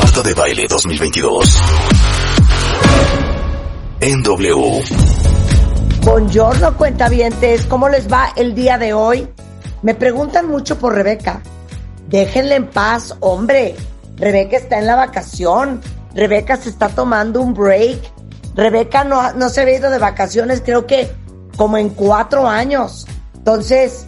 Marta de Baile 2022. En W. Buongiorno, cuentavientes. ¿Cómo les va el día de hoy? Me preguntan mucho por Rebeca. Déjenla en paz, hombre. Rebeca está en la vacación. Rebeca se está tomando un break. Rebeca no, no se había ido de vacaciones, creo que como en cuatro años. Entonces,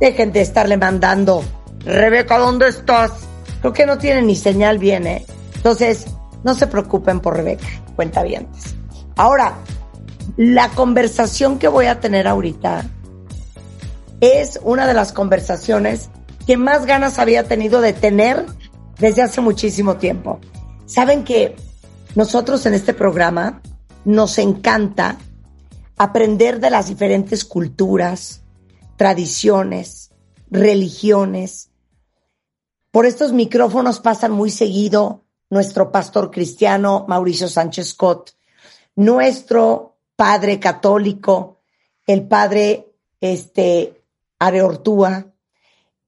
dejen de estarle mandando. Rebeca, ¿dónde estás? Creo que no tiene ni señal bien, ¿eh? Entonces, no se preocupen por Rebeca, cuentavientes. Ahora, la conversación que voy a tener ahorita es una de las conversaciones que más ganas había tenido de tener desde hace muchísimo tiempo. Saben que nosotros en este programa nos encanta aprender de las diferentes culturas, tradiciones, religiones. Por estos micrófonos pasan muy seguido nuestro pastor cristiano Mauricio Sánchez Scott, nuestro padre católico, el padre este, Areortúa.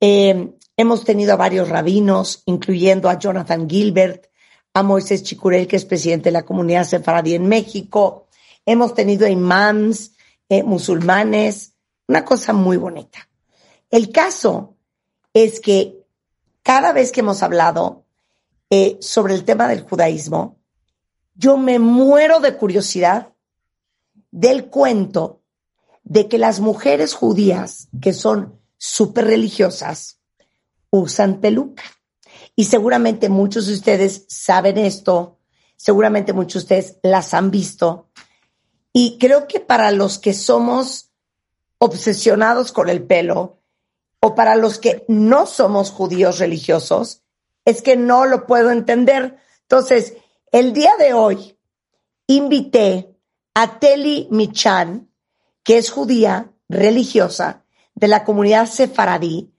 Eh, hemos tenido a varios rabinos, incluyendo a Jonathan Gilbert, a Moisés Chicurel, que es presidente de la comunidad sefaradí en México. Hemos tenido imams, eh, musulmanes, una cosa muy bonita. El caso es que cada vez que hemos hablado eh, sobre el tema del judaísmo, yo me muero de curiosidad del cuento de que las mujeres judías, que son súper religiosas, usan peluca. Y seguramente muchos de ustedes saben esto, seguramente muchos de ustedes las han visto. Y creo que para los que somos obsesionados con el pelo, o para los que no somos judíos religiosos, es que no lo puedo entender. Entonces, el día de hoy invité a Teli Michan, que es judía religiosa de la comunidad sefaradí,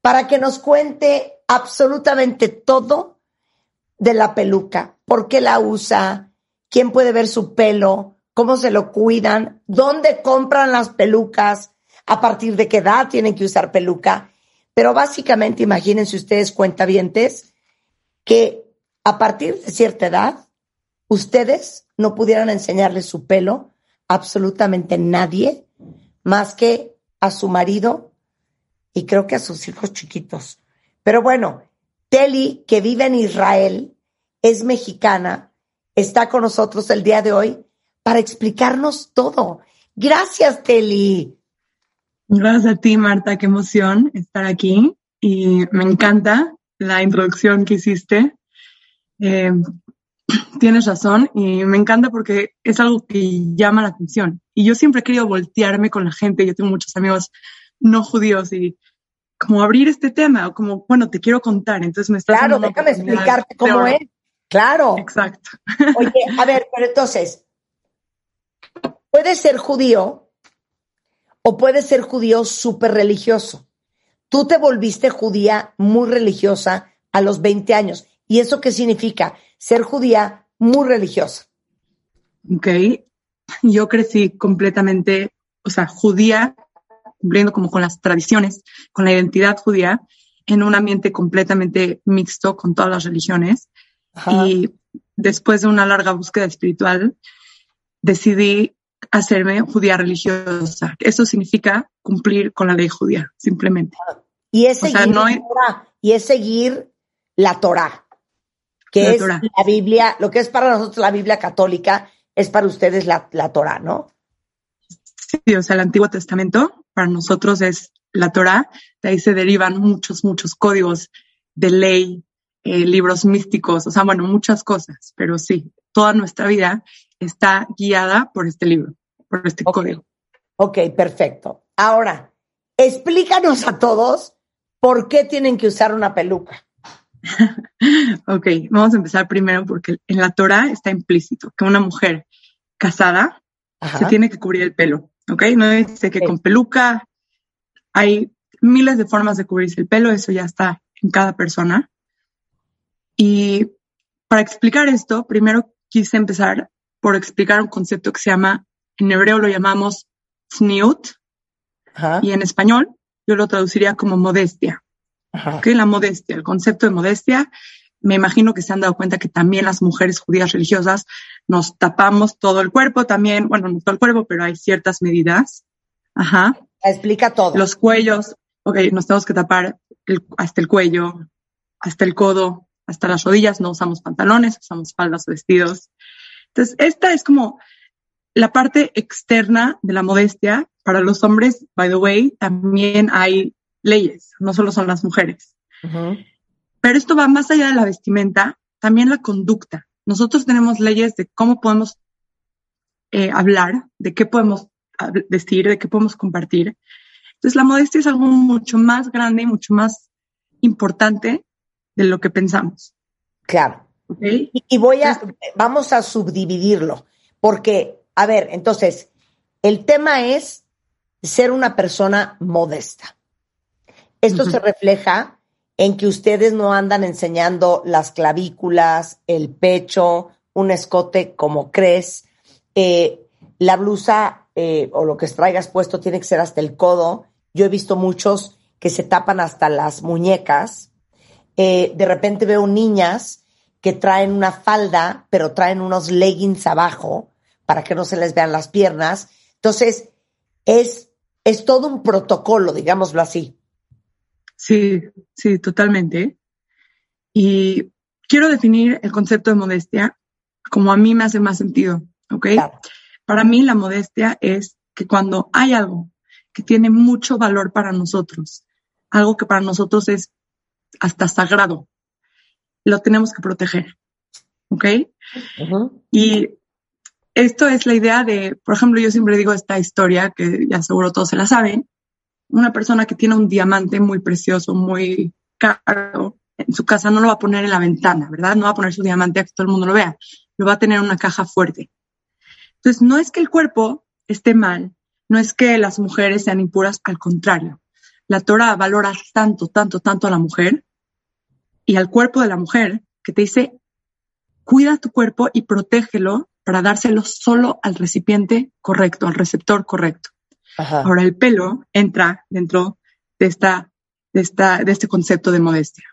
para que nos cuente absolutamente todo de la peluca, por qué la usa, quién puede ver su pelo, cómo se lo cuidan, dónde compran las pelucas, a partir de qué edad tienen que usar peluca. Pero básicamente imagínense ustedes cuentavientes que a partir de cierta edad ustedes no pudieran enseñarle su pelo a absolutamente nadie más que a su marido y creo que a sus hijos chiquitos. Pero bueno, Teli, que vive en Israel, es mexicana, está con nosotros el día de hoy para explicarnos todo. Gracias, Teli. Gracias a ti, Marta, qué emoción estar aquí y me encanta la introducción que hiciste. Eh, tienes razón y me encanta porque es algo que llama la atención. Y yo siempre he querido voltearme con la gente, yo tengo muchos amigos no judíos y como abrir este tema o como, bueno, te quiero contar, entonces me estás Claro, déjame explicarte cómo es. Claro. Exacto. Oye, a ver, pero entonces, puede ser judío o puede ser judío súper religioso. Tú te volviste judía muy religiosa a los 20 años. ¿Y eso qué significa? Ser judía muy religiosa. Ok. Yo crecí completamente, o sea, judía cumpliendo como con las tradiciones, con la identidad judía, en un ambiente completamente mixto con todas las religiones. Ajá. Y después de una larga búsqueda espiritual, decidí hacerme judía religiosa. Eso significa cumplir con la ley judía, simplemente. Y es O seguir sea, no la hay- Torah, y es seguir la Torah, que La es Torah. la Biblia, lo que es para nosotros la Biblia católica, es para ustedes la, la Torah, ¿no? Sí, o sea, el Antiguo Testamento para nosotros es la Torah, de ahí se derivan muchos, muchos códigos de ley, eh, libros místicos, o sea, bueno, muchas cosas, pero sí, toda nuestra vida está guiada por este libro, por este código. Ok, perfecto. Ahora, explícanos a todos por qué tienen que usar una peluca. Ok, vamos a empezar primero porque en la Torah está implícito que una mujer casada Ajá. se tiene que cubrir el pelo, ¿ok? No dice que con peluca hay miles de formas de cubrirse el pelo, eso ya está en cada persona. Y para explicar esto, primero quise empezar por explicar un concepto que se llama, en hebreo lo llamamos Ajá. y en español yo lo traduciría como modestia. Ajá. ¿ok? La modestia, el concepto de modestia, me imagino que se han dado cuenta que también las mujeres judías religiosas nos tapamos todo el cuerpo también, bueno, no todo el cuerpo, pero hay ciertas medidas. Ajá. Explica todo. Los cuellos, ok, nos tenemos que tapar el- hasta el cuello, hasta el codo, hasta las rodillas, no usamos pantalones, usamos faldas o vestidos. Entonces, esta es como la parte externa de la modestia. Para los hombres, by the way, también hay leyes, no solo son las mujeres. Pero esto va más allá de la vestimenta, también la conducta. Nosotros tenemos leyes de cómo podemos eh, hablar, de qué podemos decir, de qué podemos compartir. Entonces, la modestia es algo mucho más grande y mucho más importante de lo que pensamos. Claro. Y, y voy a, vamos a subdividirlo, porque, a ver, entonces, el tema es ser una persona modesta. Esto se refleja en que ustedes no andan enseñando las clavículas, el pecho, un escote como crees, eh, la blusa eh, o lo que traigas puesto tiene que ser hasta el codo. Yo he visto muchos que se tapan hasta las muñecas. Eh, de repente veo niñas que traen una falda, pero traen unos leggings abajo para que no se les vean las piernas. Entonces, es, es todo un protocolo, digámoslo así. Sí, sí, totalmente. Y quiero definir el concepto de modestia como a mí me hace más sentido, ¿ok? Claro. Para mí la modestia es que cuando hay algo que tiene mucho valor para nosotros, algo que para nosotros es hasta sagrado, lo tenemos que proteger, ¿ok? Y esto es la idea de, por ejemplo, yo siempre digo esta historia que ya seguro todos se la saben, una persona que tiene un diamante muy precioso, muy caro, en su casa no lo va a poner en la ventana, ¿verdad? No va a poner su diamante a que todo el mundo lo vea, lo va a tener en una caja fuerte. Entonces, no es que el cuerpo esté mal, no es que las mujeres sean impuras, al contrario. La Torah valora tanto, tanto, tanto a la mujer y al cuerpo de la mujer que te dice, cuida tu cuerpo y protégelo para dárselo solo al recipiente correcto, al receptor correcto. Ajá. Ahora el pelo entra dentro de esta, de esta, de este concepto de modestia.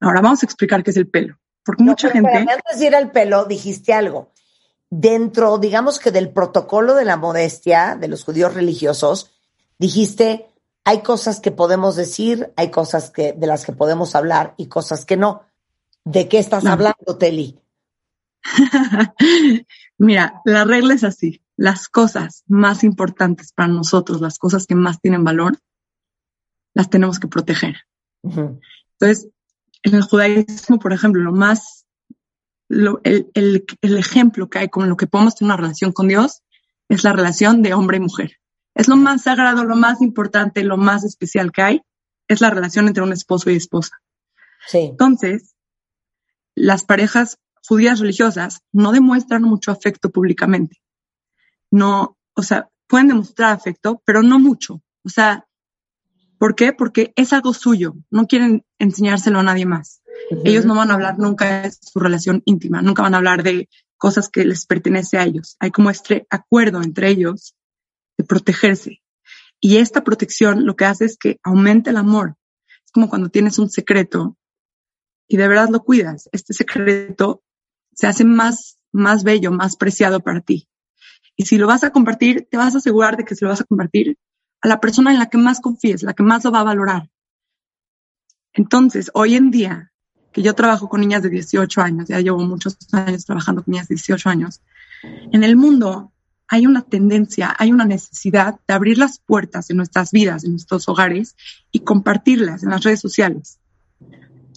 Ahora vamos a explicar qué es el pelo, porque No, mucha gente, antes de ir al pelo, dijiste algo. Dentro, digamos que del protocolo de la modestia de los judíos religiosos, dijiste, hay cosas que podemos decir, hay cosas que, de las que podemos hablar y cosas que no. ¿De qué estás No. hablando, Teli? mira, la regla es así, las cosas más importantes para nosotros, las cosas que más tienen valor, las tenemos que proteger. Entonces, en el judaísmo, por ejemplo, lo más, lo- el, el- el ejemplo que hay con lo que podemos tener una relación con Dios es la relación de hombre y mujer. Es lo más sagrado, lo más importante, lo más especial que hay, es la relación entre un esposo y esposa. Sí. Entonces, las parejas judías religiosas no demuestran mucho afecto públicamente. No, o sea, pueden demostrar afecto, pero no mucho. O sea, ¿por qué? Porque es algo suyo. No quieren enseñárselo a nadie más. Ellos no van a hablar nunca de su relación íntima, nunca van a hablar de cosas que les pertenece a ellos. Hay como este acuerdo entre ellos de protegerse. Y esta protección lo que hace es que aumente el amor. Es como cuando tienes un secreto y de verdad lo cuidas. Este secreto se hace más, más bello, más preciado para ti. Y si lo vas a compartir, te vas a asegurar de que se lo vas a compartir a la persona en la que más confíes, la que más lo va a valorar. Entonces, hoy en día, que yo trabajo con niñas de 18 años, ya llevo muchos años trabajando con niñas de 18 años, en el mundo hay una tendencia, hay una necesidad de abrir las puertas de nuestras vidas, de nuestros hogares y compartirlas en las redes sociales.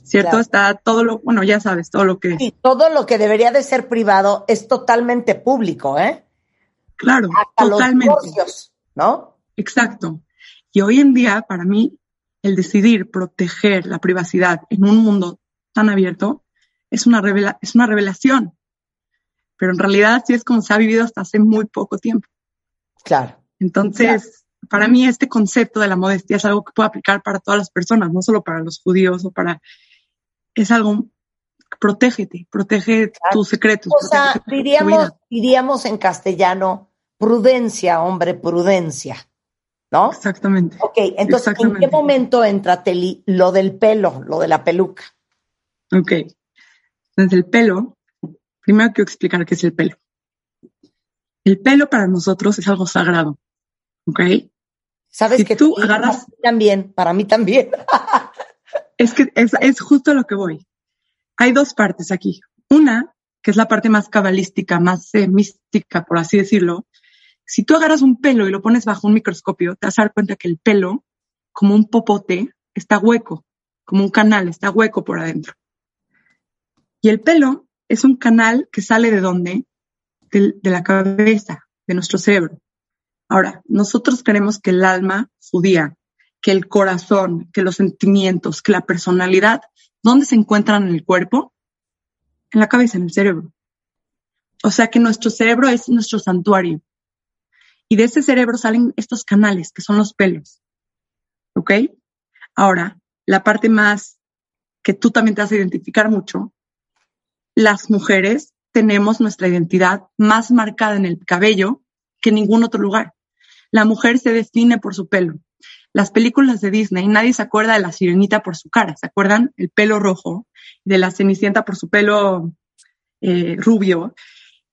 ¿Cierto? Está todo lo, bueno, ya sabes, todo lo que... Sí, todo lo que debería de ser privado es totalmente público, ¿eh? Claro, Hasta totalmente. los divorcios, ¿no? Exacto. Y hoy en día, para mí, el decidir proteger la privacidad en un mundo tan abierto es una, revela es una revelación. Pero en realidad así es como se ha vivido hasta hace muy poco tiempo. Claro. Entonces, para mí este concepto de la modestia es algo que puedo aplicar para todas las personas, no solo para los judíos o para... Es algo, protégete, protege tus secretos. O sea, diríamos, diríamos en castellano, prudencia, hombre, prudencia, ¿no? Exactamente. Ok, entonces, ¿en qué momento entra, Teli, lo del pelo, lo de la peluca? Ok. Entonces, el pelo, primero quiero explicar qué es el pelo. El pelo para nosotros es algo sagrado. ¿Ok? ¿Sabes Si que tú agarras- para mí también, para mí también. Es que es, es justo lo que voy. Hay dos partes aquí. Una, que es la parte más cabalística, más eh, mística, por así decirlo. Si tú agarras un pelo y lo pones bajo un microscopio, te vas a dar cuenta que el pelo, como un popote, está hueco, como un canal, está hueco por adentro. Y el pelo es un canal que sale de dónde? De la cabeza, de nuestro cerebro. Ahora, nosotros creemos que el alma judía, que el corazón, que los sentimientos, que la personalidad, ¿dónde se encuentran en el cuerpo? En la cabeza, en el cerebro. O sea que nuestro cerebro es nuestro santuario. Y de ese cerebro salen estos canales, que son los pelos. ¿Ok? Ahora, la parte más que tú también te vas a identificar mucho, las mujeres tenemos nuestra identidad más marcada en el cabello que en ningún otro lugar. La mujer se define por su pelo. Las películas de Disney, nadie se acuerda de la sirenita por su cara, ¿se acuerdan? El pelo rojo, de la cenicienta por su pelo eh, rubio,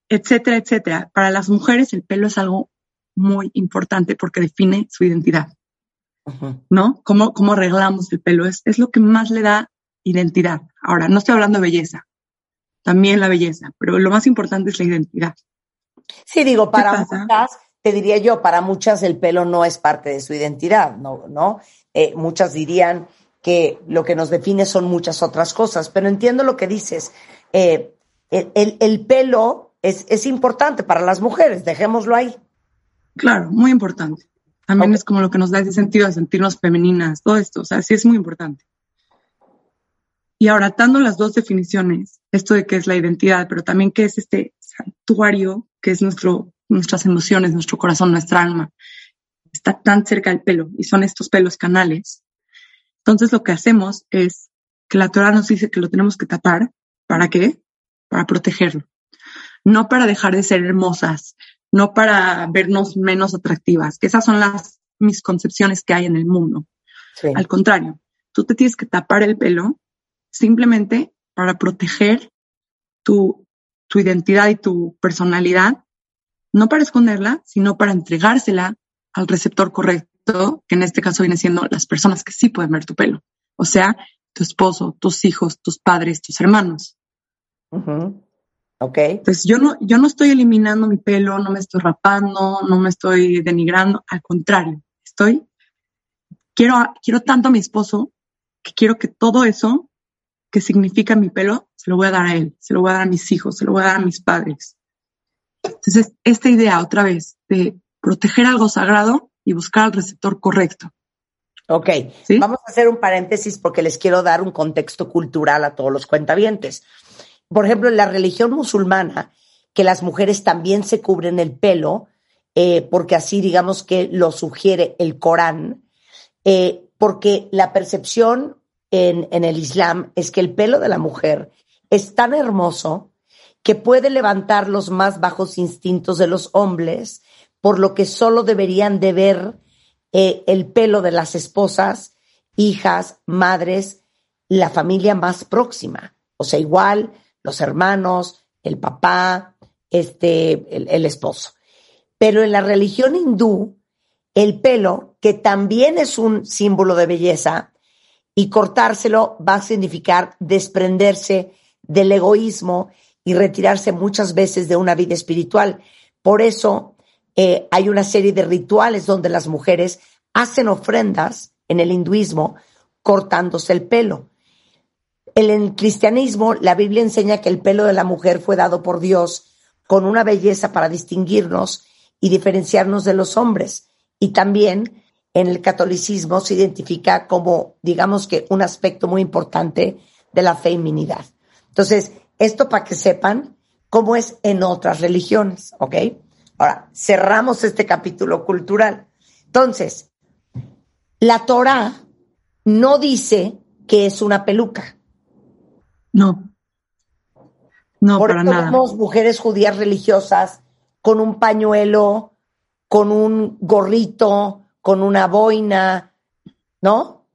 etcétera, etcétera. Para las mujeres el pelo es algo muy importante porque define su identidad. ¿no? ¿Cómo, cómo arreglamos el pelo? Es, es lo que más le da identidad. Ahora, no estoy hablando de belleza, también la belleza, pero lo más importante es la identidad. Sí, digo, para muchas, te diría yo, para muchas el pelo no es parte de su identidad, ¿no? ¿no? Eh, muchas dirían que lo que nos define son muchas otras cosas, pero entiendo lo que dices. Eh, el, el- el pelo es, es importante para las mujeres, dejémoslo ahí. Claro, muy importante. También es como lo que nos da ese sentido de sentirnos femeninas, todo esto, o sea, sí es muy importante. Y ahora, atando las dos definiciones, esto de qué es la identidad, pero también qué es este santuario, que es nuestro, nuestras emociones, nuestro corazón, nuestra alma, está tan cerca del pelo y son estos pelos canales. Entonces lo que hacemos es que la Torah nos dice que lo tenemos que tapar. ¿Para qué? Para protegerlo. No para dejar de ser hermosas, no para vernos menos atractivas, que esas son las misconcepciones que hay en el mundo. Sí. Al contrario, tú te tienes que tapar el pelo simplemente para proteger tu, tu identidad y tu personalidad, no para esconderla, sino para entregársela al receptor correcto, que en este caso viene siendo las personas que sí pueden ver tu pelo. O sea, tu esposo, tus hijos, tus padres, tus hermanos. Ujú. Ok. Entonces yo no, yo no estoy eliminando mi pelo, no me estoy rapando, no me estoy denigrando, al contrario, estoy, quiero, quiero tanto a mi esposo que quiero que todo eso que significa mi pelo se lo voy a dar a él, se lo voy a dar a mis hijos, se lo voy a dar a mis padres. Entonces, esta idea otra vez de proteger algo sagrado y buscar al receptor correcto. Ok, ¿Sí? vamos a hacer un paréntesis porque les quiero dar un contexto cultural a todos los cuentavientes. Por ejemplo, en la religión musulmana, que las mujeres también se cubren el pelo, eh, porque así digamos que lo sugiere el Corán, eh, porque la percepción en, el Islam es que el pelo de la mujer es tan hermoso que puede levantar los más bajos instintos de los hombres, por lo que solo deberían de ver eh, el pelo de las esposas, hijas, madres, la familia más próxima. O sea, igual los hermanos, el papá, este, el, esposo. Pero en la religión hindú, el pelo, que también es un símbolo de belleza, y cortárselo va a significar desprenderse del egoísmo y retirarse muchas veces de una vida espiritual. Por eso eh, hay una serie de rituales donde las mujeres hacen ofrendas en el hinduismo cortándose el pelo. En el cristianismo, la Biblia enseña que el pelo de la mujer fue dado por Dios con una belleza para distinguirnos y diferenciarnos de los hombres. Y también en el catolicismo se identifica como, digamos que, un aspecto muy importante de la feminidad. Entonces, esto para que sepan cómo es en otras religiones, ¿ok? Ahora, cerramos este capítulo cultural. Entonces, la Torah no dice que es una peluca. No. No, Por para nada. vemos mujeres judías religiosas con un pañuelo, con un gorrito, con una boina, ¿no?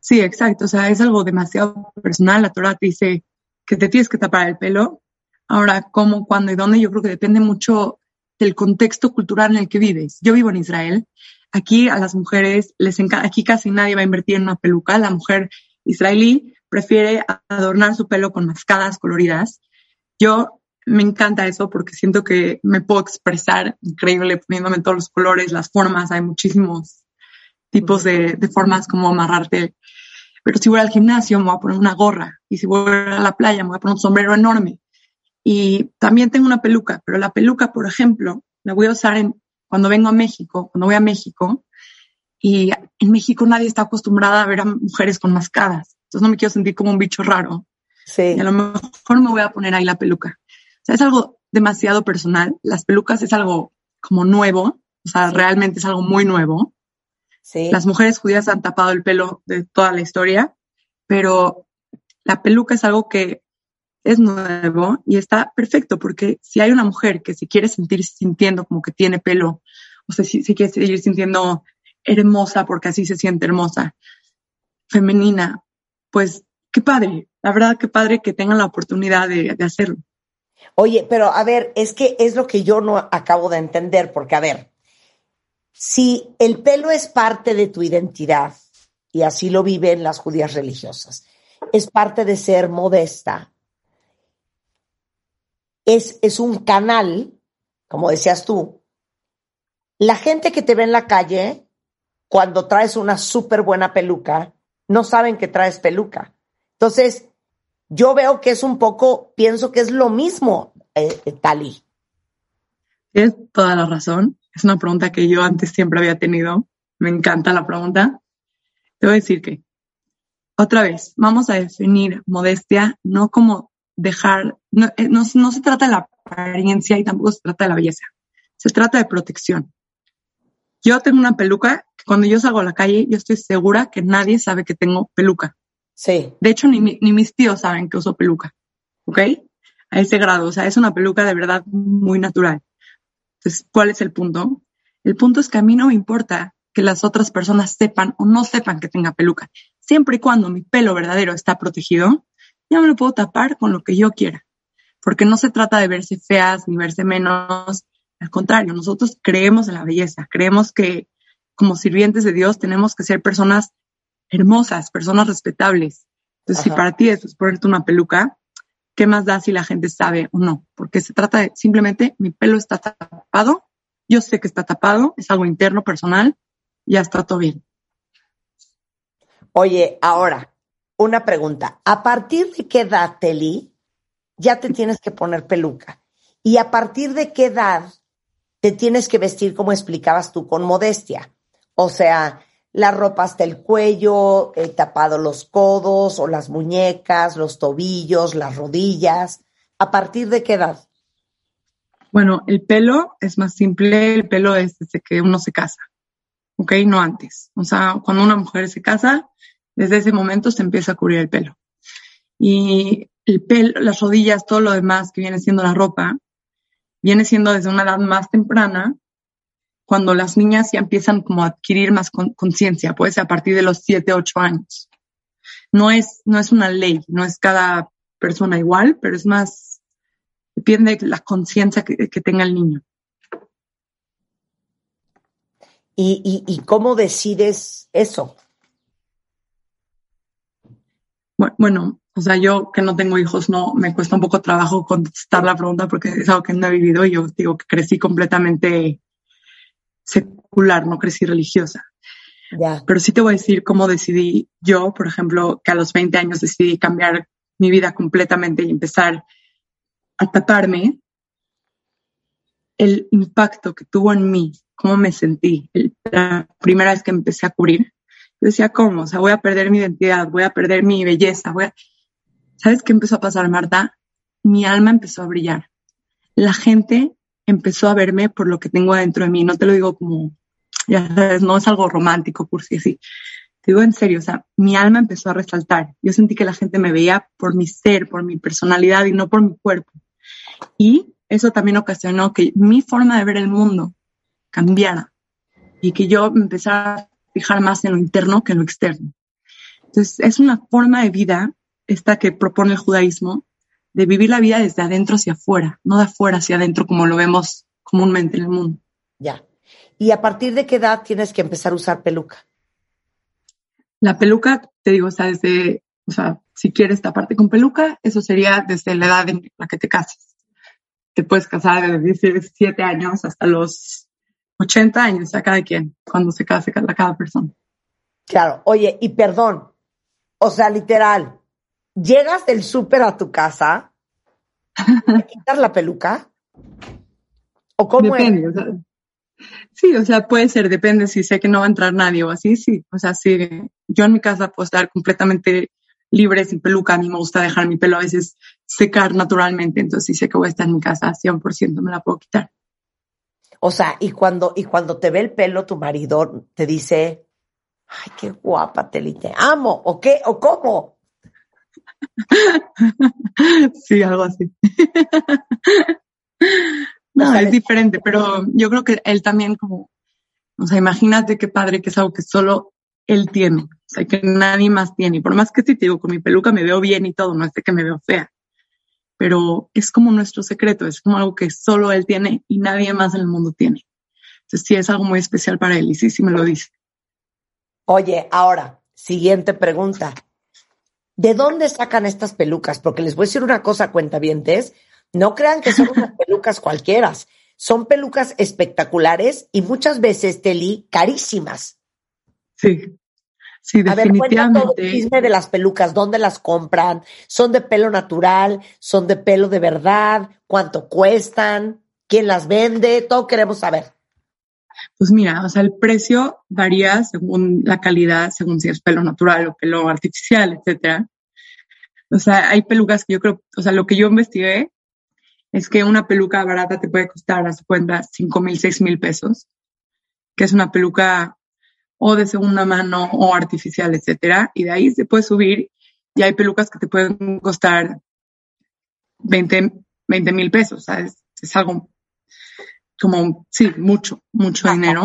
Sí, exacto. O sea, es algo demasiado personal. La Torah te dice que te tienes que tapar el pelo. Ahora, cómo, cuándo y dónde, yo creo que depende mucho del contexto cultural en el que vives. Yo vivo en Israel. Aquí a las mujeres les encanta, aquí casi nadie va a invertir en una peluca. La mujer israelí prefiere adornar su pelo con mascadas coloridas. Yo me encanta eso porque siento que me puedo expresar increíble poniéndome todos los colores, las formas. Hay muchísimos tipos de, de formas como amarrarte. Pero si voy al gimnasio me voy a poner una gorra y si voy a la playa me voy a poner un sombrero enorme. Y también tengo una peluca, pero la peluca, por ejemplo, la voy a usar en, cuando vengo a México, cuando voy a México, y en México nadie está acostumbrada a ver a mujeres con mascadas. Entonces no me quiero sentir como un bicho raro. Sí. Y a lo mejor me voy a poner ahí la peluca. Sea, es algo demasiado personal. Las pelucas es algo como nuevo, o sea, realmente es algo muy nuevo. Sí. Las mujeres judías han tapado el pelo de toda la historia, pero la peluca es algo que es nuevo y está perfecto porque si hay una mujer que se quiere sentir sintiendo como que tiene pelo, o sea, si se quiere seguir sintiendo hermosa porque así se siente hermosa, femenina, pues qué padre, la verdad qué padre que tengan la oportunidad de, de hacerlo. Oye, pero a ver, es que es lo que yo no acabo de entender, porque a ver, si el pelo es parte de tu identidad, y así lo viven las judías religiosas, es parte de ser modesta, es, es un canal, como decías tú, la gente que te ve en la calle, cuando traes una súper buena peluca, no saben que traes peluca. Entonces, yo veo que es un poco, pienso que es lo mismo, eh, eh, Tali. Tienes toda la razón. Es una pregunta que yo antes siempre había tenido. Me encanta la pregunta. Te voy a decir que, otra vez, vamos a definir modestia no como dejar, no, eh, no, no se trata de la apariencia y tampoco se trata de la belleza. Se trata de protección. Yo tengo una peluca que cuando yo salgo a la calle, yo estoy segura que nadie sabe que tengo peluca. Sí, De hecho, ni, ni mis tíos saben que uso peluca. ¿Ok? A ese grado. O sea, es una peluca de verdad muy natural. Entonces, ¿cuál es el punto? El punto es que a mí no me importa que las otras personas sepan o no sepan que tenga peluca. Siempre y cuando mi pelo verdadero está protegido, yo me lo puedo tapar con lo que yo quiera. Porque no se trata de verse feas ni verse menos. Al contrario, nosotros creemos en la belleza. Creemos que como sirvientes de Dios tenemos que ser personas hermosas, personas respetables. Entonces, si para ti eso es ponerte una peluca, ¿qué más da si la gente sabe o no? Porque se trata de simplemente mi pelo está tapado, yo sé que está tapado, es algo interno, personal, ya está todo bien. Oye, ahora, una pregunta. ¿A partir de qué edad, Teli, ya te tienes que poner peluca? ¿Y a partir de qué edad te tienes que vestir, como explicabas tú, con modestia? O sea, la ropa hasta el cuello, eh, tapado los codos o las muñecas, los tobillos, las rodillas. ¿A partir de qué edad? Bueno, el pelo es más simple, el pelo es desde que uno se casa, ¿ok? No antes. O sea, cuando una mujer se casa, desde ese momento se empieza a cubrir el pelo. Y el pelo, las rodillas, todo lo demás que viene siendo la ropa, viene siendo desde una edad más temprana cuando las niñas ya empiezan como a adquirir más conciencia, pues a partir de los 7, 8 años. No es, no es una ley, no es cada persona igual, pero es más, depende de la conciencia que, que, tenga el niño. ¿Y, y, y cómo decides eso? Bueno, o sea, yo que no tengo hijos, no, me cuesta un poco trabajo contestar la pregunta porque es algo que no he vivido y yo digo que crecí completamente secular, no crecí religiosa. Pero sí te voy a decir cómo decidí yo, por ejemplo, que a los 20 años decidí cambiar mi vida completamente y empezar a taparme. El impacto que tuvo en mí, cómo me sentí la primera vez que empecé a cubrir. Yo decía, ¿cómo? O sea, voy a perder mi identidad, voy a perder mi belleza. Voy ¿Sabes qué empezó a pasar, Marta? Mi alma empezó a brillar. La gente empezó a verme por lo que tengo adentro de mí. No te lo digo como, ya sabes, no es algo romántico, por si así. Te digo en serio, o sea, mi alma empezó a resaltar. Yo sentí que la gente me veía por mi ser, por mi personalidad y no por mi cuerpo. Y eso también ocasionó que mi forma de ver el mundo cambiara y que yo empezara a fijar más en lo interno que en lo externo. Entonces, es una forma de vida esta que propone el judaísmo de vivir la vida desde adentro hacia afuera, no de afuera hacia adentro como lo vemos comúnmente en el mundo. Ya. ¿Y a partir de qué edad tienes que empezar a usar peluca? La peluca, te digo, o sea, desde, o sea, si quieres taparte con peluca, eso sería desde la edad en la que te cases. Te puedes casar desde 17 años hasta los 80 años, a cada quien, cuando se case cada, cada persona. Claro, oye, y perdón, o sea, literal, llegas del súper a tu casa, ¿te quitar la peluca? ¿O cómo Depende, es? O sea, sí, o sea, puede ser, depende si sé que no va a entrar nadie o así, sí. O sea, sí, yo en mi casa puedo estar completamente libre, sin peluca. A mí me gusta dejar mi pelo a veces secar naturalmente, entonces si sé que voy a estar en mi casa, 100% me la puedo quitar. O sea, y cuando, y cuando te ve el pelo, tu marido te dice, ay, qué guapa, Teli, te amo, o qué, o cómo. sí, algo así. no, es diferente, pero yo creo que él también como, o sea, imagínate qué padre que es algo que solo él tiene, o sea, que nadie más tiene. Y por más que si te digo, con mi peluca me veo bien y todo, no es de que me veo fea, pero es como nuestro secreto, es como algo que solo él tiene y nadie más en el mundo tiene. Entonces sí, es algo muy especial para él y sí, sí me lo dice. Oye, ahora, siguiente pregunta. ¿De dónde sacan estas pelucas? Porque les voy a decir una cosa, cuentavientes, no crean que son unas pelucas cualquiera. Son pelucas espectaculares y muchas veces, Teli, carísimas. Sí, sí, definitivamente. A ver, todo el chisme de las pelucas, ¿dónde las compran? ¿Son de pelo natural? ¿Son de pelo de verdad? ¿Cuánto cuestan? ¿Quién las vende? Todo queremos saber. Pues mira, o sea, el precio varía según la calidad, según si es pelo natural o pelo artificial, etcétera. O sea, hay pelucas que yo creo, o sea, lo que yo investigué es que una peluca barata te puede costar a su cuenta 5 mil, 6 mil pesos, que es una peluca o de segunda mano o artificial, etcétera. Y de ahí se puede subir y hay pelucas que te pueden costar 20 mil pesos, o sea, es, es algo como, sí, mucho, mucho dinero.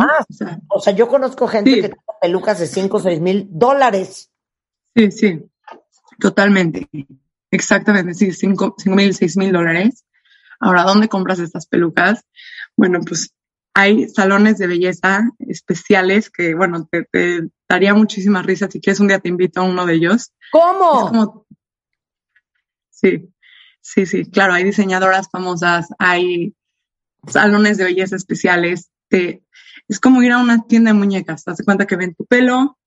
O sea, yo conozco gente que tiene pelucas de 5 o 6 mil dólares. Sí, sí, totalmente. Exactamente, sí, 5 mil, 6 mil dólares. Ahora, ¿dónde compras estas pelucas? Bueno, pues hay salones de belleza especiales que, bueno, te, daría muchísima risa. Si quieres, un día te invito a uno de ellos. ¿Cómo? sí, sí, sí, claro, hay diseñadoras famosas, hay salones de belleza especiales. Te, es como ir a una tienda de muñecas. Te das cuenta que ven tu pelo,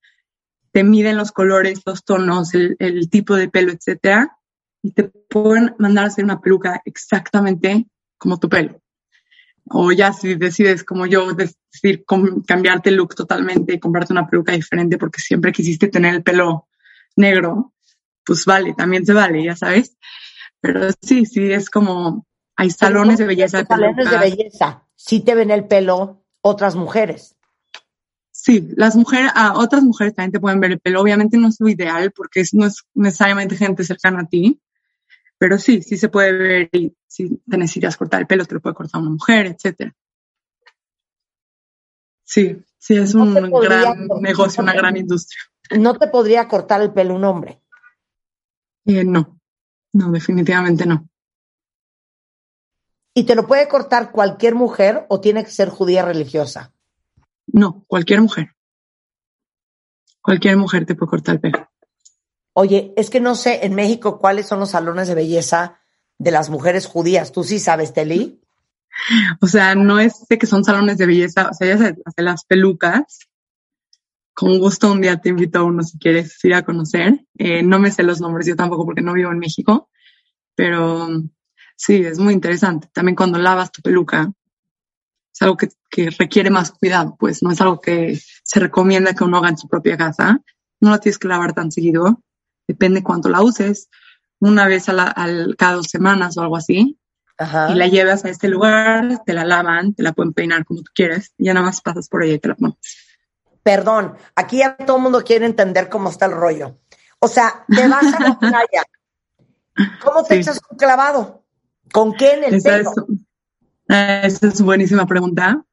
te miden los colores, los tonos, el, el tipo de pelo, etcétera, y te pueden mandar a hacer una peluca exactamente como tu pelo. O ya si decides, como yo, decir, cambiarte el look totalmente y comprarte una peluca diferente porque siempre quisiste tener el pelo negro, pues vale, también se vale, ya sabes. Pero sí, sí, es como hay salones de belleza. Salones de belleza. Sí te ven el pelo otras mujeres. Sí, las mujeres, a otras mujeres también te pueden ver el pelo. Obviamente no es lo ideal porque no es necesariamente gente cercana a ti, pero sí, sí se puede ver y si te necesitas cortar el pelo, te lo puede cortar una mujer, etcétera. Sí, sí, es No un gran cortar- negocio, una gran industria. No te podría cortar el pelo un hombre. Eh, no, no, definitivamente no. ¿Y te lo puede cortar cualquier mujer o tiene que ser judía religiosa? No, cualquier mujer. Cualquier mujer te puede cortar el pelo. Oye, es que no sé en México cuáles son los salones de belleza de las mujeres judías. ¿Tú sí sabes, Teli? O sea, no es de que son salones de belleza, o sea, ya sabes, hace las pelucas. Con gusto un día te invito a uno si quieres ir a conocer. Eh, no me sé los nombres yo tampoco porque no vivo en México, pero sí, es muy interesante. También cuando lavas tu peluca, es algo que, que requiere más cuidado, pues no es algo que se recomienda que uno haga en su propia casa. No la tienes que lavar tan seguido, depende cuánto la uses, una vez a la- al, cada dos semanas o algo así Ajá. y la llevas a este lugar, te la lavan, te la pueden peinar como tú quieras, y ya nada más pasas por ella y te la pones. Perdón, aquí ya todo el mundo quiere entender cómo está el rollo. O sea, te vas a la playa. ¿Cómo te Sí. echas un clavado? ¿Con qué en el Esa pelo? es, eh, esa es buenísima pregunta.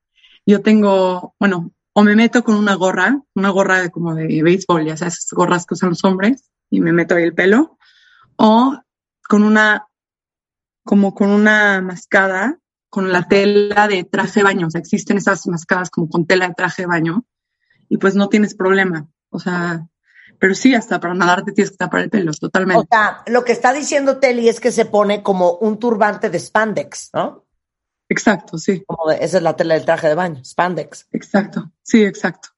Yo tengo, bueno, o me meto con una gorra, una gorra de como de béisbol, ya sabes, esas gorras que usan los hombres, y me meto ahí el pelo, o con una, como con una mascada, con la tela de traje de baño. O sea, existen esas mascadas como con tela de traje de baño, y pues no tienes problema. O sea, pero sí, hasta para nadar te tienes que tapar el pelo, O totalmente. sea, lo que está diciendo Teli es que se pone como un turbante de spandex, ¿no? Exacto, sí, Como de- esa es la tela del traje de baño, spandex. exacto, sí, exacto.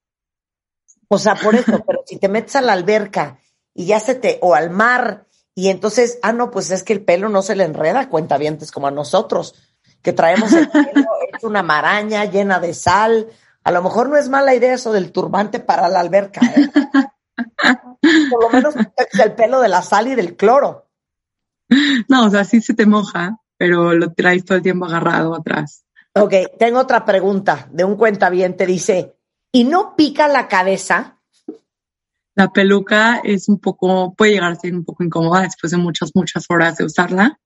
O sea, por eso, pero si te metes a la alberca y ya se te, o al mar, y entonces, ah, no, pues es que el pelo no se le enreda a cuentavientes como a nosotros, que traemos el pelo hecho una maraña llena de sal. A lo mejor no es mala idea eso del turbante para la alberca, ¿eh? Por lo menos el pelo de la sal y del cloro. No, o sea, sí se te moja, pero lo traes todo el tiempo agarrado atrás. Ok, tengo otra pregunta de un cuentaviente. Dice, ¿y no pica la cabeza? La peluca es un poco, puede llegar a ser un poco incómoda después de muchas, muchas horas de usarla.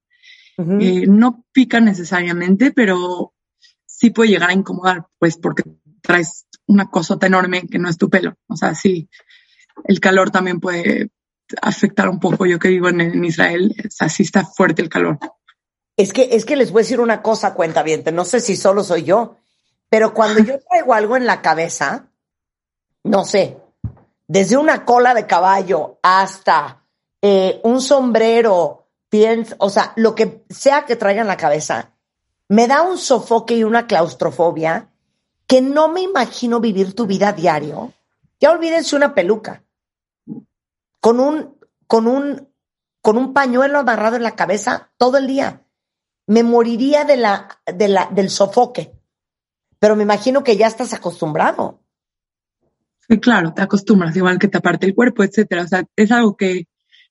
Ujú. Eh, no pica necesariamente, pero sí puede llegar a incomodar, pues porque traes una cosota enorme que no es tu pelo. O sea, sí, el calor también puede afectar un poco. Yo que vivo en, Israel, o sea, sí está fuerte el calor. Es que, es que les voy a decir una cosa, cuentaviente, no sé si solo soy yo, pero cuando yo traigo algo en la cabeza, no sé, desde una cola de caballo hasta eh, un sombrero, o sea, lo que sea que traiga en la cabeza, me da un sofoque y una claustrofobia que no me imagino vivir tu vida diario. Ya olvídense una peluca. Con un, con un, con un pañuelo amarrado en la cabeza todo el día me moriría de la, de la, del sofoque. Pero me imagino que ya estás acostumbrado. Sí, claro, te acostumbras, igual que taparte el cuerpo, etcétera. O sea, es algo que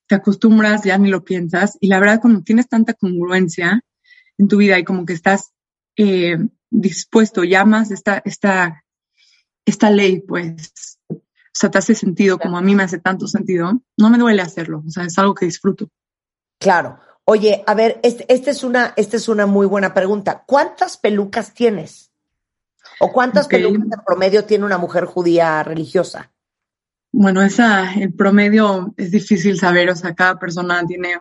te acostumbras, ya ni lo piensas. Y la verdad, como tienes tanta congruencia en tu vida y como que estás eh, dispuesto, llamas esta, esta, esta ley, pues, o sea, te hace sentido, como a mí me hace tanto sentido, no me duele hacerlo. O sea, es algo que disfruto. Claro. Oye, a ver, este, este es una, esta es una muy buena pregunta. ¿Cuántas pelucas tienes? ¿O cuántas pelucas en promedio tiene una mujer judía religiosa? Bueno, esa, el promedio es difícil saber, o sea, cada persona tiene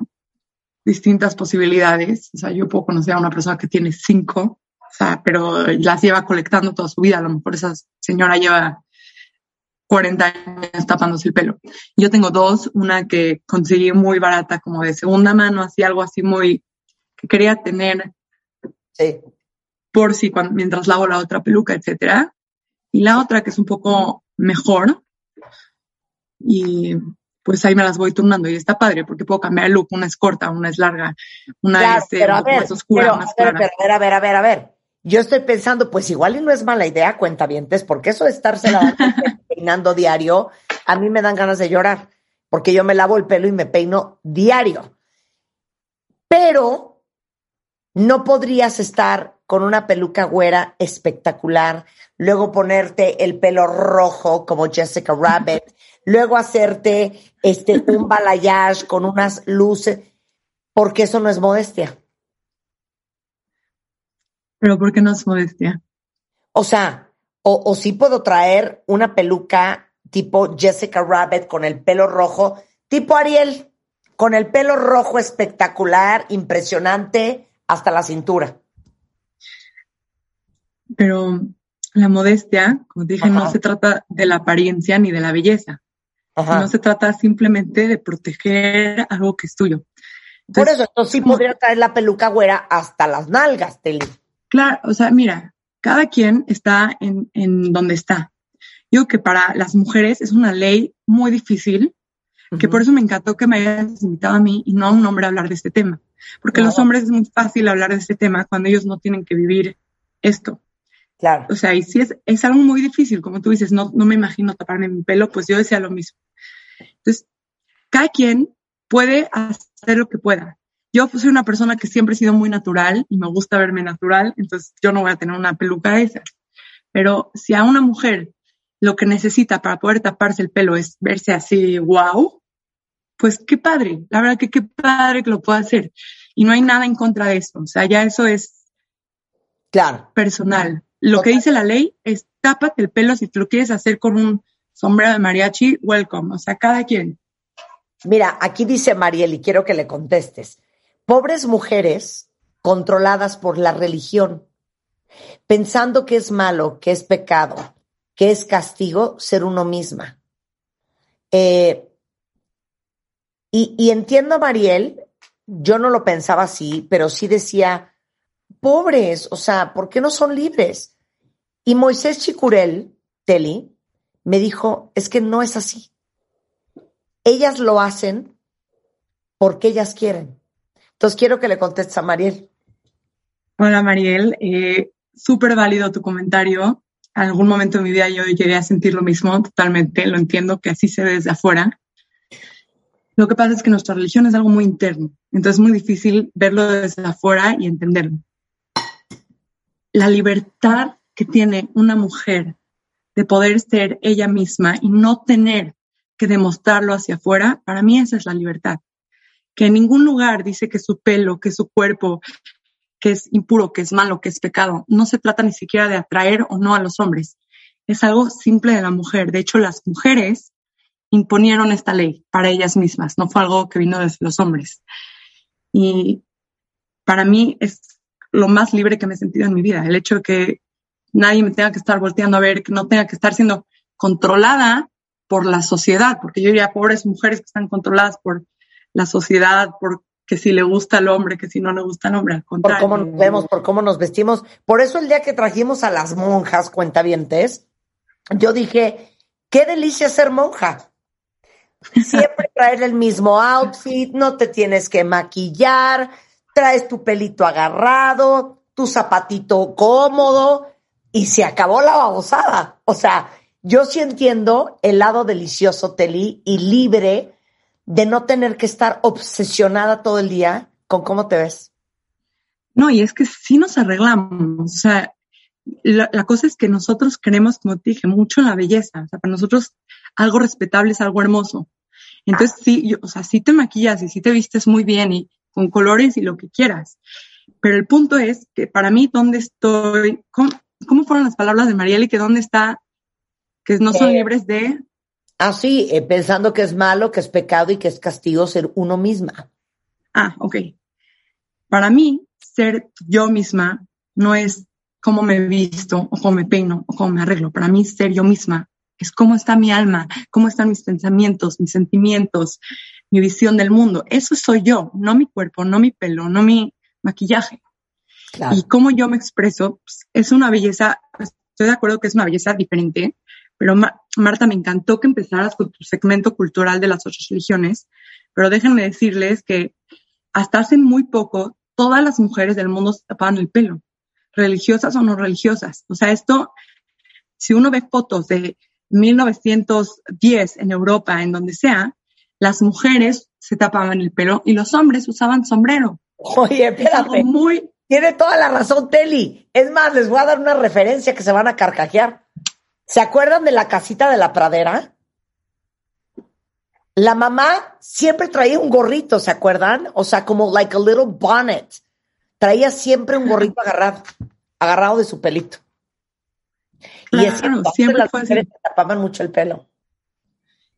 distintas posibilidades. O sea, yo puedo conocer a una persona que tiene cinco, o sea, pero las lleva colectando toda su vida. A lo mejor esa señora lleva 40 años tapándose el pelo. Yo tengo dos, una que conseguí muy barata, como de segunda mano, así algo así muy, que quería tener Sí. por si cuando, mientras lavo la otra peluca, etcétera. Y la otra que es un poco mejor. Y pues ahí me las voy turnando y está padre porque puedo cambiar el look. Una es corta, una es larga, una Claro, es eh, pero a ver, más oscura, pero, más clara. pero, a ver, a ver, a ver, a ver. Yo estoy pensando, pues igual y no es mala idea, cuentavientes, porque eso de estarse pelo, peinando diario, a mí me dan ganas de llorar, porque yo me lavo el pelo y me peino diario. Pero no podrías estar con una peluca güera espectacular, luego ponerte el pelo rojo como Jessica Rabbit, luego hacerte este un balayage con unas luces, porque eso no es modestia. Pero ¿por qué no es modestia? O sea, O, o sí puedo traer una peluca tipo Jessica Rabbit con el pelo rojo, tipo Ariel, con el pelo rojo espectacular, impresionante, hasta la cintura. Pero la modestia, como dije, Ajá. no se trata de la apariencia ni de la belleza. Ajá. No se trata simplemente de proteger algo que es tuyo. Por eso, entonces sí podría traer la peluca güera hasta las nalgas, Teli. Claro, o sea, mira, cada quien está en, en donde está. Yo que para las mujeres es una ley muy difícil, que por eso me encantó que me hayas invitado a mí y no a un hombre a hablar de este tema. Porque Claro. los hombres es muy fácil hablar de este tema cuando ellos no tienen que vivir esto. Claro. O sea, y si es, es algo muy difícil, como tú dices, no, no me imagino taparme mi pelo, pues yo decía lo mismo. Entonces, cada quien puede hacer lo que pueda. Yo soy una persona que siempre he sido muy natural y me gusta verme natural, entonces yo no voy a tener una peluca de esas. Pero si a una mujer lo que necesita para poder taparse el pelo es verse así, wow, pues qué padre, la verdad que qué padre que lo pueda hacer. Y no hay nada en contra de eso, o sea, ya eso es Claro. personal. Lo que dice la ley es tápate el pelo si te lo quieres hacer con un sombrero de mariachi, welcome, o sea, cada quien. Mira, aquí dice Mariel y quiero que le contestes. Pobres mujeres controladas por la religión, pensando que es malo, que es pecado, que es castigo ser uno misma. Eh, y, y entiendo a Mariel, yo no lo pensaba así, pero sí decía, pobres, o sea, ¿por qué no son libres? Y Moisés Chicurel, Teli, me dijo, es que no es así. Ellas lo hacen porque ellas quieren. Entonces quiero que le contestes a Mariel. Hola Mariel, eh, súper válido tu comentario. En algún momento de mi vida yo llegué a sentir lo mismo, totalmente, lo entiendo que así se ve desde afuera. Lo que pasa es que nuestra religión es algo muy interno, entonces es muy difícil verlo desde afuera y entenderlo. La libertad que tiene una mujer de poder ser ella misma y no tener que demostrarlo hacia afuera, para mí esa es la libertad. Que en ningún lugar dice que su pelo, que su cuerpo, que es impuro, que es malo, que es pecado. No se trata ni siquiera de atraer o no a los hombres. Es algo simple de la mujer. De hecho, las mujeres imponieron esta ley para ellas mismas. No fue algo que vino desde los hombres. Y para mí es lo más libre que me he sentido en mi vida. El hecho de que nadie me tenga que estar volteando a ver, que no tenga que estar siendo controlada por la sociedad, porque yo diría pobres mujeres que están controladas por la sociedad, por que si le gusta al hombre, que si no le gusta al hombre, al Por contrario. cómo nos vemos, por cómo nos vestimos. Por eso el día que trajimos a las monjas cuentavientes, yo dije, qué delicia ser monja. Siempre traer el mismo outfit, no te tienes que maquillar, traes tu pelito agarrado, tu zapatito cómodo y se acabó la babosada. O sea, yo sí entiendo el lado delicioso, Teli, y libre de no tener que estar obsesionada todo el día con cómo te ves. No, y es que sí nos arreglamos. O sea, la, la cosa es que nosotros creemos, como te dije, mucho en la belleza. O sea, para nosotros algo respetable es algo hermoso. Entonces sí, yo, o sea, sí te maquillas y sí te vistes muy bien y con colores y lo que quieras. Pero el punto es que para mí, ¿dónde estoy? ¿Cómo, cómo fueron las palabras de Mariela y que dónde está? Que no son libres de... Así, eh, pensando que es malo, que es pecado y que es castigo ser uno misma. Ah, ok. Para mí, ser yo misma no es cómo me visto o cómo me peino o cómo me arreglo. Para mí, ser yo misma es cómo está mi alma, cómo están mis pensamientos, mis sentimientos, mi visión del mundo. Eso soy yo, no mi cuerpo, no mi pelo, no mi maquillaje. Claro. Y cómo yo me expreso pues, es una belleza, estoy de acuerdo que es una belleza diferente, pero Ma- Marta, me encantó que empezaras con tu segmento cultural de las ocho religiones, pero déjenme decirles que hasta hace muy poco todas las mujeres del mundo se tapaban el pelo, religiosas o no religiosas. O sea, esto, si uno ve fotos de 1910 en Europa, en donde sea, las mujeres se tapaban el pelo y los hombres usaban sombrero. Oye, espérate. muy, Tiene toda la razón, Teli. Es más, les voy a dar una referencia que se van a carcajear. ¿Se acuerdan de la casita de la pradera? La mamá siempre traía un gorrito, ¿se acuerdan? O sea, como like a little bonnet. Traía siempre un gorrito agarrado, agarrado de su pelito. y es Claro, cierto, siempre las fue mujeres tapaban mucho el pelo.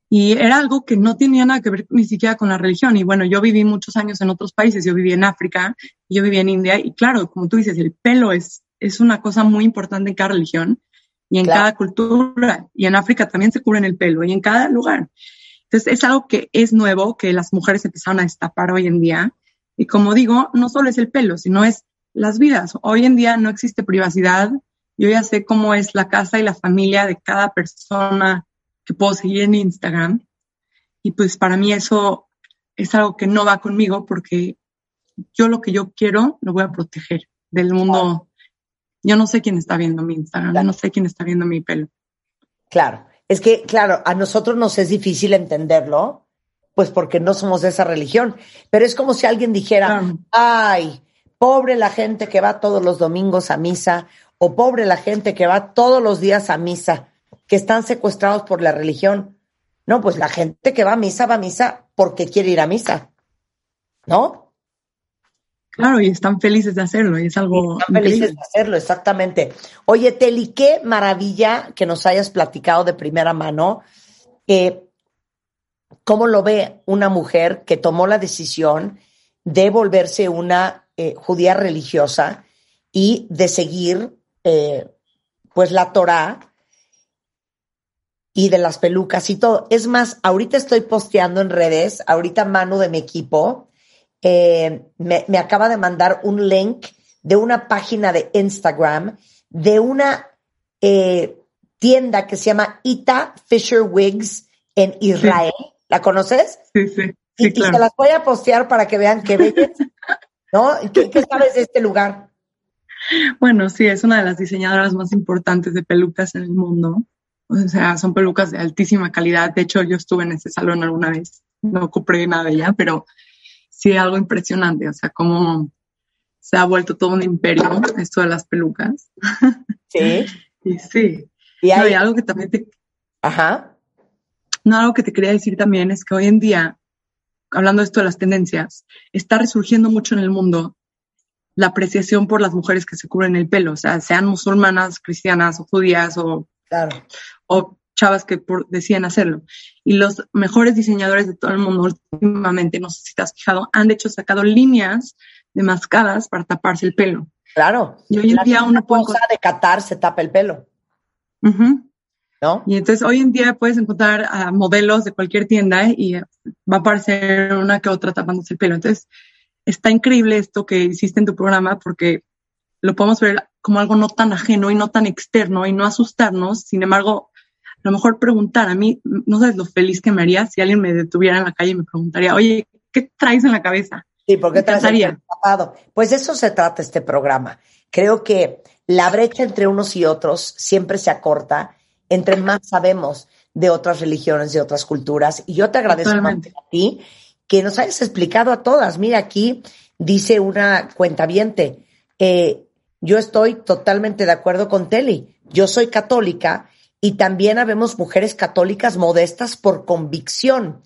Y era algo que no tenía nada que ver ni siquiera con la religión. Y bueno, yo viví muchos años en otros países. Yo viví en África, yo viví en India. Y claro, como tú dices, el pelo es, es una cosa muy importante en cada religión y en Claro. cada cultura. Y en África también se cubren el pelo y en cada lugar. Entonces es algo que es nuevo, que las mujeres empezaron a destapar hoy en día. Y como digo, no solo es el pelo, sino es las vidas. Hoy en día no existe privacidad. Yo ya sé cómo es la casa y la familia de cada persona que puedo seguir en Instagram. Y pues para mí eso es algo que no va conmigo porque yo lo que yo quiero lo voy a proteger del mundo. Yo no sé quién está viendo mi Instagram, yo no sé quién está viendo mi pelo. Claro, es que, claro, a nosotros nos es difícil entenderlo, pues porque no somos de esa religión, pero es como si alguien dijera, Claro. ay, pobre la gente que va todos los domingos a misa, o pobre la gente que va todos los días a misa, que están secuestrados por la religión. No, pues la gente que va a misa va a misa porque quiere ir a misa, ¿no? Claro, y están felices de hacerlo y es algo Están felices de hacerlo, exactamente. Oye, Teli, qué maravilla que nos hayas platicado de primera mano. eh, ¿Cómo lo ve una mujer que tomó la decisión de volverse una eh, judía religiosa y de seguir eh, pues la Torá y de las pelucas y todo? Es más, ahorita estoy posteando en redes, ahorita Manu de mi equipo eh, me, me acaba de mandar un link de una página de Instagram de una eh, tienda que se llama Ita Fisher Wigs en Israel. ¿La conoces? Sí, sí, Y, sí, y se claro. las voy a postear para que vean qué belleza. ¿No? ¿Qué, qué sabes de este lugar? Bueno, sí, es una de las diseñadoras más importantes de pelucas en el mundo. O sea, son pelucas de altísima calidad. De hecho, yo estuve en ese salón alguna vez. No compré nada de ella, pero sí algo impresionante. O sea, cómo se ha vuelto todo un imperio esto de las pelucas. Sí. Y sí. Y No, hay, y algo que también te, ajá. no, algo que te quería decir también es que hoy en día, hablando de esto de las tendencias, está resurgiendo mucho en el mundo la apreciación por las mujeres que se cubren el pelo, o sea, sean musulmanas, cristianas o judías o Claro. o chavas que por, decían hacerlo. Y los mejores diseñadores de todo el mundo últimamente, no sé si te has fijado, han de hecho sacado líneas de mascadas para taparse el pelo. Claro. Y hoy en día uno puede cosa de Qatar se tapa el pelo. ¿no? Y entonces hoy en día puedes encontrar a modelos de cualquier tienda y va a aparecer una que otra tapándose el pelo. Entonces está increíble esto que hiciste en tu programa porque lo podemos ver como algo no tan ajeno y no tan externo y no asustarnos. Sin embargo, a lo mejor preguntar a mí, no sabes lo feliz que me haría si alguien me detuviera en la calle y me preguntaría, oye, ¿qué traes en la cabeza? Sí, porque traes el tapado. Pues de eso se trata este programa. Creo que la brecha entre unos y otros siempre se acorta entre más sabemos de otras religiones, de otras culturas. Y yo te agradezco a ti que nos hayas explicado a todas. Mira, aquí dice una cuentaviente, eh, yo estoy totalmente de acuerdo con Teli. Yo soy católica y también habemos mujeres católicas modestas por convicción.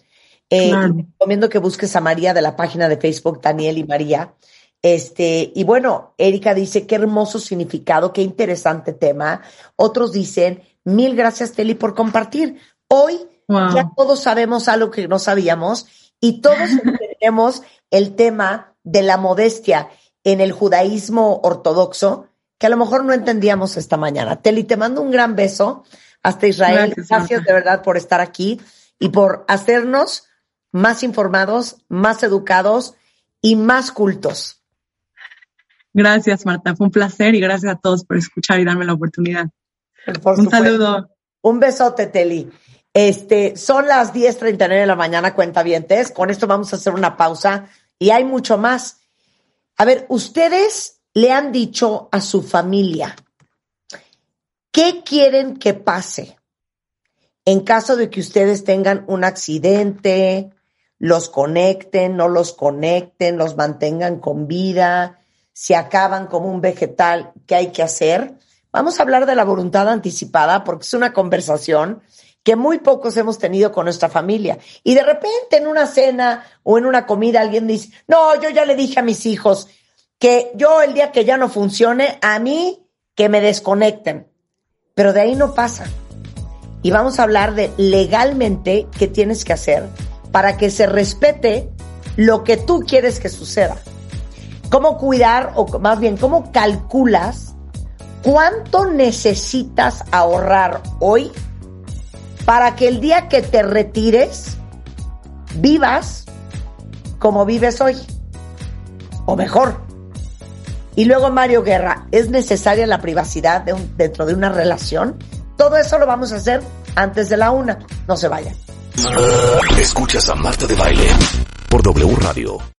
Eh, Claro. y te recomiendo que busques a María de la página de Facebook, Daniel y María. Este, y bueno, Erika dice, qué hermoso significado, qué interesante tema. Otros dicen, mil gracias, Teli, por compartir. Hoy Wow. ya todos sabemos algo que no sabíamos y todos entendemos el tema de la modestia en el judaísmo ortodoxo, que a lo mejor no entendíamos esta mañana. Teli, te mando un gran beso hasta Israel. Gracias, de verdad por estar aquí y por hacernos más informados, más educados y más cultos. Gracias, Marta. Fue un placer y gracias a todos por escuchar y darme la oportunidad. Por Un saludo. Un besote, Teli. Este, son las 10.39 de la mañana, cuentavientes. Con esto vamos a hacer una pausa y hay mucho más. A ver, ustedes le han dicho a su familia, ¿qué quieren que pase en caso de que ustedes tengan un accidente, los conecten, no los conecten, los mantengan con vida, se acaban como un vegetal? ¿Qué hay que hacer? Vamos a hablar de la voluntad anticipada porque es una conversación que muy pocos hemos tenido con nuestra familia. Y de repente en una cena o en una comida alguien dice, no, yo ya le dije a mis hijos que yo el día que ya no funcione, a mí que me desconecten. Pero de ahí no pasa. Y vamos a hablar de legalmente qué tienes que hacer para que se respete lo que tú quieres que suceda. Cómo cuidar, o más bien, cómo calculas cuánto necesitas ahorrar hoy para que el día que te retires vivas como vives hoy. O mejor. Y luego Mario Guerra, ¿es necesaria la privacidad dentro de una relación? Todo eso lo vamos a hacer antes de la una. No se vayan. Escuchas a Marta de Baile por W Radio.